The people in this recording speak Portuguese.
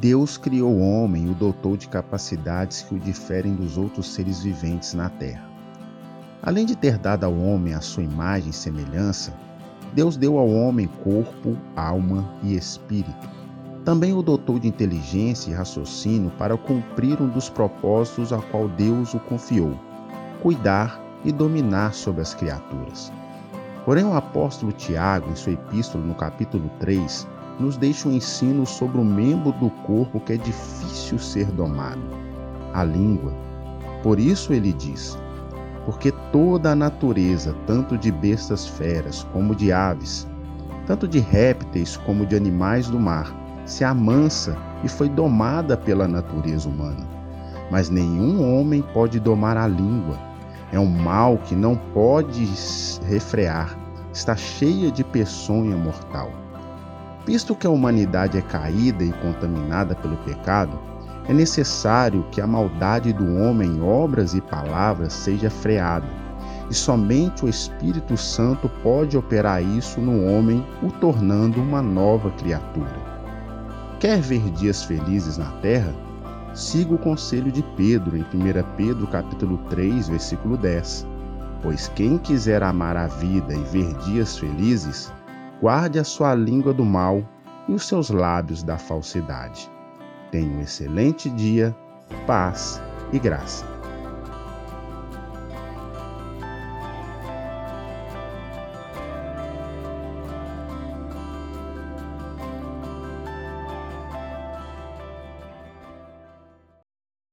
Deus criou o homem e o dotou de capacidades que o diferem dos outros seres viventes na terra. Além de ter dado ao homem a sua imagem e semelhança, Deus deu ao homem corpo, alma e espírito. Também o dotou de inteligência e raciocínio para cumprir um dos propósitos a qual Deus o confiou: cuidar e dominar sobre as criaturas. Porém, o apóstolo Tiago, em sua epístola no capítulo 3, nos deixa um ensino sobre o membro do corpo que é difícil ser domado, a língua. Por isso ele diz: porque toda a natureza, tanto de bestas feras como de aves, tanto de répteis como de animais do mar, se amansa e foi domada pela natureza humana. Mas nenhum homem pode domar a língua. É um mal que não pode refrear, está cheia de peçonha mortal. Visto que a humanidade é caída e contaminada pelo pecado, é necessário que a maldade do homem em obras e palavras seja freada, e somente o Espírito Santo pode operar isso no homem, o tornando uma nova criatura. Quer ver dias felizes na terra? Siga o conselho de Pedro em 1 Pedro capítulo 3, versículo 10. Pois quem quiser amar a vida e ver dias felizes, guarde a sua língua do mal e os seus lábios da falsidade. Tenha um excelente dia, paz e graça.